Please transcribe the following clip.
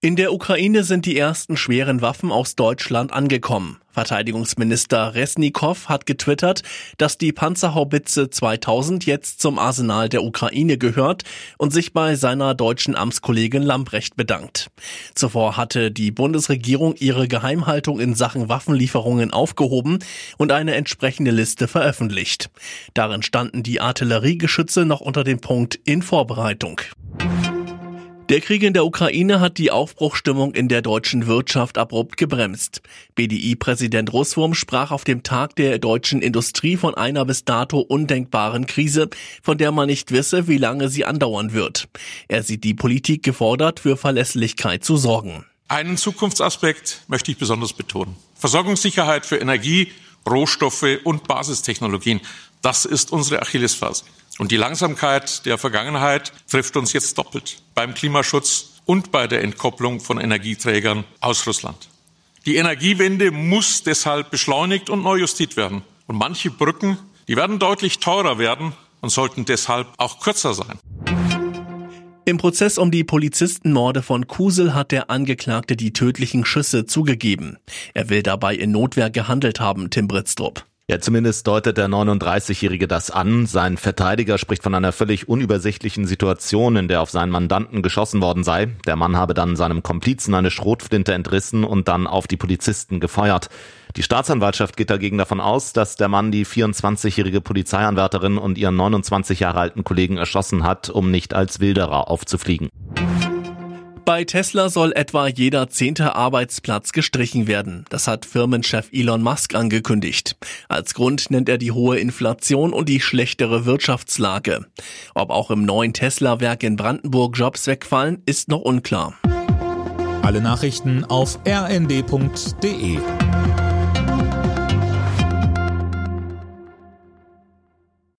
In der Ukraine sind die ersten schweren Waffen aus Deutschland angekommen. Verteidigungsminister Resnikow hat getwittert, dass die Panzerhaubitze 2000 jetzt zum Arsenal der Ukraine gehört und sich bei seiner deutschen Amtskollegin Lambrecht bedankt. Zuvor hatte die Bundesregierung ihre Geheimhaltung in Sachen Waffenlieferungen aufgehoben und eine entsprechende Liste veröffentlicht. Darin standen die Artilleriegeschütze noch unter dem Punkt in Vorbereitung. Der Krieg in der Ukraine hat die Aufbruchstimmung in der deutschen Wirtschaft abrupt gebremst. BDI-Präsident Russwurm sprach auf dem Tag der deutschen Industrie von einer bis dato undenkbaren Krise, von der man nicht wisse, wie lange sie andauern wird. Er sieht die Politik gefordert, für Verlässlichkeit zu sorgen. Einen Zukunftsaspekt möchte ich besonders betonen. Versorgungssicherheit für Energie, Rohstoffe und Basistechnologien. Das ist unsere Achillesferse. Und die Langsamkeit der Vergangenheit trifft uns jetzt doppelt beim Klimaschutz und bei der Entkopplung von Energieträgern aus Russland. Die Energiewende muss deshalb beschleunigt und neu justiert werden. Und manche Brücken, die werden deutlich teurer werden und sollten deshalb auch kürzer sein. Im Prozess um die Polizistenmorde von Kusel hat der Angeklagte die tödlichen Schüsse zugegeben. Er will dabei in Notwehr gehandelt haben, Tim Britztrup. Ja, zumindest deutet der 39-Jährige das an. Sein Verteidiger spricht von einer völlig unübersichtlichen Situation, in der auf seinen Mandanten geschossen worden sei. Der Mann habe dann seinem Komplizen eine Schrotflinte entrissen und dann auf die Polizisten gefeuert. Die Staatsanwaltschaft geht dagegen davon aus, dass der Mann die 24-jährige Polizeianwärterin und ihren 29 Jahre alten Kollegen erschossen hat, um nicht als Wilderer aufzufliegen. Bei Tesla soll etwa jeder zehnte Arbeitsplatz gestrichen werden. Das hat Firmenchef Elon Musk angekündigt. Als Grund nennt er die hohe Inflation und die schlechtere Wirtschaftslage. Ob auch im neuen Tesla-Werk in Brandenburg Jobs wegfallen, ist noch unklar. Alle Nachrichten auf rnd.de